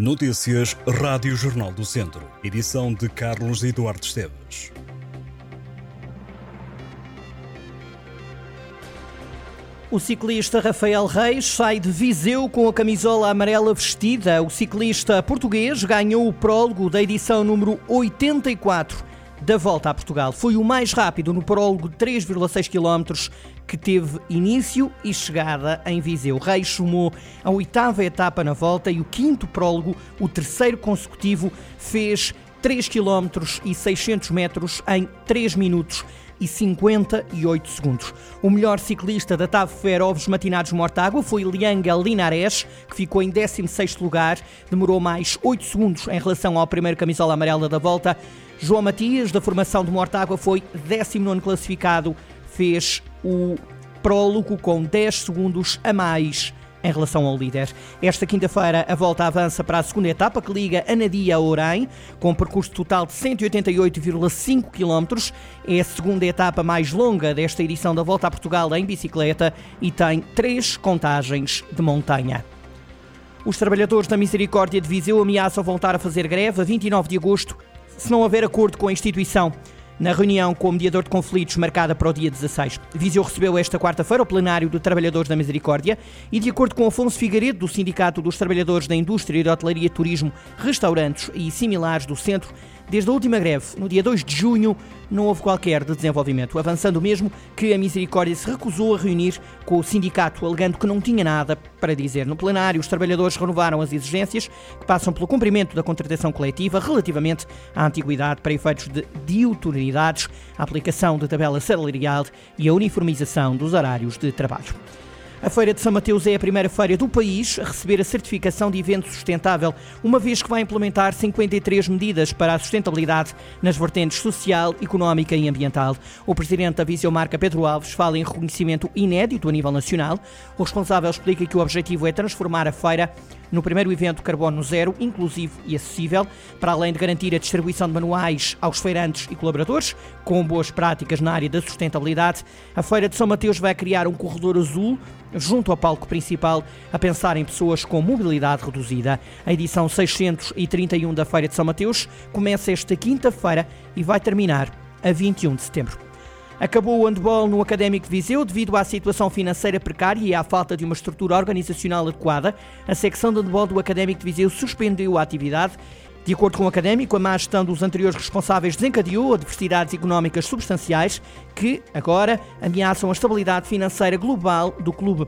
Notícias Rádio Jornal do Centro. Edição de Carlos Eduardo Esteves. O ciclista Rafael Reis sai de Viseu com a camisola amarela vestida. O ciclista português ganhou o prólogo da edição número 84 da Volta a Portugal. Foi o mais rápido no prólogo de 3,6 km que teve início e chegada em Viseu. Reis somou a oitava etapa na volta e o quinto prólogo, o terceiro consecutivo, fez 3 km e 600 metros em 3 minutos e 58 segundos. O melhor ciclista da TAV Ferovos Matinados Mortágua foi Lianga Linares, que ficou em 16º lugar, demorou mais 8 segundos em relação ao primeiro camisola amarela da volta. João Matias, da formação de Mortágua, foi 19º classificado, fez o prólogo com 10 segundos a mais em relação ao líder. Esta quinta-feira a volta avança para a segunda etapa que liga Anadia a Orém, com um percurso total de 188,5 km. É a segunda etapa mais longa desta edição da Volta a Portugal em bicicleta e tem três contagens de montanha. Os trabalhadores da Misericórdia de Viseu ameaçam voltar a fazer greve a 29 de agosto se não houver acordo com a instituição na reunião com o mediador de conflitos marcada para o dia 16. Viseu recebeu esta quarta-feira o plenário de Trabalhadores da Misericórdia e, de acordo com Afonso Figueiredo, do Sindicato dos Trabalhadores da Indústria de Hotelaria, Turismo, Restaurantes e similares do Centro, Desde a última greve, no dia 2 de junho, não houve qualquer de desenvolvimento, avançando mesmo que a Misericórdia se recusou a reunir com o sindicato, alegando que não tinha nada para dizer. No plenário, os trabalhadores renovaram as exigências que passam pelo cumprimento da contratação coletiva relativamente à antiguidade para efeitos de diuturnidades, a aplicação de tabela salarial e a uniformização dos horários de trabalho. A Feira de São Mateus é a primeira feira do país a receber a certificação de evento sustentável, uma vez que vai implementar 53 medidas para a sustentabilidade nas vertentes social, económica e ambiental. O presidente da Viseu Marca, Pedro Alves, fala em reconhecimento inédito a nível nacional. O responsável explica que o objetivo é transformar a feira no primeiro evento carbono zero, inclusivo e acessível, para além de garantir a distribuição de manuais aos feirantes e colaboradores, com boas práticas na área da sustentabilidade, a Feira de São Mateus vai criar um corredor azul junto ao palco principal, a pensar em pessoas com mobilidade reduzida. A edição 631 da Feira de São Mateus começa esta quinta-feira e vai terminar a 21 de setembro. Acabou o handball no Académico de Viseu devido à situação financeira precária e à falta de uma estrutura organizacional adequada. A secção de handball do Académico de Viseu suspendeu a atividade de acordo com o académico, a má gestão dos anteriores responsáveis desencadeou adversidades económicas substanciais que, agora, ameaçam a estabilidade financeira global do clube.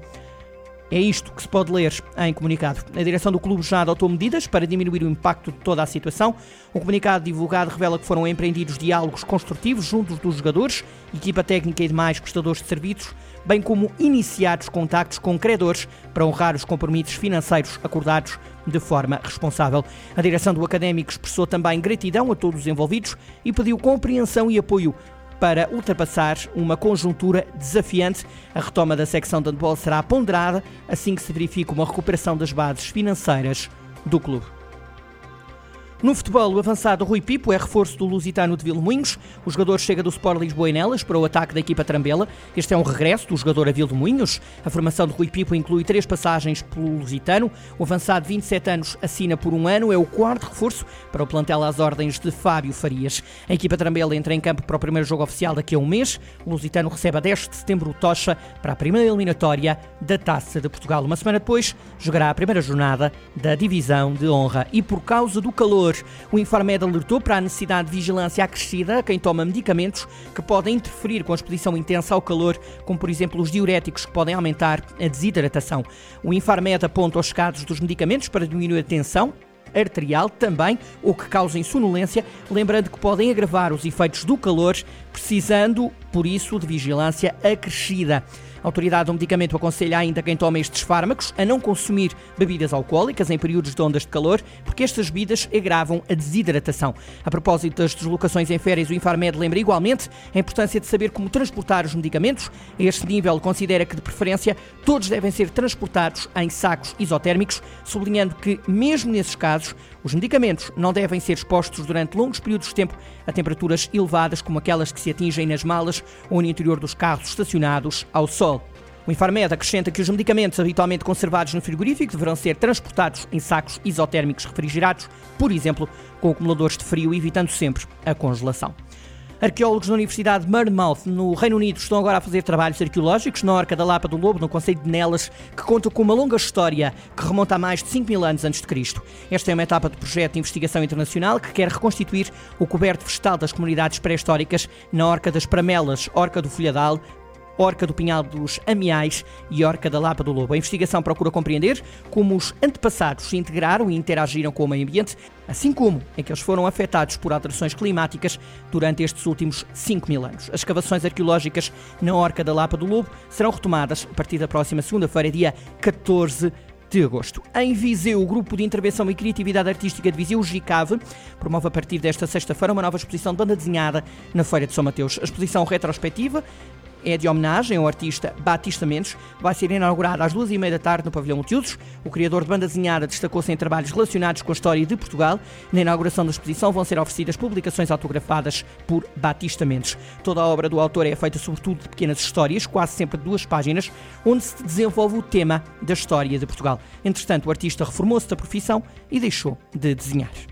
É isto que se pode ler em comunicado. A direção do clube já adotou medidas para diminuir o impacto de toda a situação. O comunicado divulgado revela que foram empreendidos diálogos construtivos juntos dos jogadores, equipa técnica e demais prestadores de serviços, bem como iniciados contactos com credores para honrar os compromissos financeiros acordados de forma responsável. A direção do Académico expressou também gratidão a todos os envolvidos e pediu compreensão e apoio para ultrapassar uma conjuntura desafiante. A retoma da secção de handball será ponderada assim que se verifique uma recuperação das bases financeiras do clube. No futebol, o avançado Rui Pipo é reforço do Lusitano de Vilmoinhos. O jogador chega do Sport Lisboa e Nelas para o ataque da equipa Trambela. Este é um regresso do jogador a Vilmoinhos. A formação de Rui Pipo inclui três passagens pelo Lusitano. O avançado de 27 anos assina por um ano. É o quarto reforço para o plantel às ordens de Fábio Farias. A equipa Trambela entra em campo para o primeiro jogo oficial daqui a um mês. O Lusitano recebe a 10 de setembro o Tocha para a primeira eliminatória da Taça de Portugal. Uma semana depois, jogará a primeira jornada da Divisão de Honra. E por causa do calor, o Infarmed alertou para a necessidade de vigilância acrescida a quem toma medicamentos que podem interferir com a exposição intensa ao calor, como por exemplo os diuréticos que podem aumentar a desidratação. O Infarmed aponta os casos dos medicamentos para diminuir a tensão, arterial também, ou que causem sonolência, lembrando que podem agravar os efeitos do calor, precisando, por isso, de vigilância acrescida. A autoridade do medicamento aconselha ainda quem toma estes fármacos a não consumir bebidas alcoólicas em períodos de ondas de calor, porque estas bebidas agravam a desidratação. A propósito das deslocações em férias, o Infarmed lembra igualmente a importância de saber como transportar os medicamentos. A este nível, considera que, de preferência, todos devem ser transportados em sacos isotérmicos, sublinhando que, mesmo nesses casos, os medicamentos não devem ser expostos durante longos períodos de tempo a temperaturas elevadas, como aquelas que se atingem nas malas ou no interior dos carros estacionados ao sol O Infarmed acrescenta que os medicamentos habitualmente conservados no frigorífico deverão ser transportados em sacos isotérmicos refrigerados, por exemplo, com acumuladores de frio, evitando sempre a congelação. Arqueólogos da Universidade de Murmouth, no Reino Unido, estão agora a fazer trabalhos arqueológicos na Orca da Lapa do Lobo, no Conceito de Nelas, que conta com uma longa história que remonta a mais de 5 mil anos antes de Cristo. Esta é uma etapa de projeto de investigação internacional que quer reconstituir o coberto vegetal das comunidades pré-históricas na Orca das Pramelas, Orca do Folhadal, Orca do Pinhal dos Amiais e Orca da Lapa do Lobo. A investigação procura compreender como os antepassados se integraram e interagiram com o meio ambiente, assim como em que eles foram afetados por alterações climáticas durante estes últimos 5 mil anos. As escavações arqueológicas na Orca da Lapa do Lobo serão retomadas a partir da próxima segunda-feira, dia 14 de agosto. Em Viseu, o Grupo de Intervenção e Criatividade Artística de Viseu, GICAV, promove a partir desta sexta-feira uma nova exposição de banda desenhada na Feira de São Mateus. A exposição retrospectiva é de homenagem ao artista Batista Mendes. Vai ser inaugurada às duas e meia da tarde no Pavilhão Multiusos. O criador de banda desenhada destacou-se em trabalhos relacionados com a história de Portugal. Na inauguração da exposição vão ser oferecidas publicações autografadas por Batista Mendes. Toda a obra do autor é feita sobretudo de pequenas histórias, quase sempre de duas páginas, onde se desenvolve o tema da história de Portugal. Entretanto, o artista reformou-se da profissão e deixou de desenhar.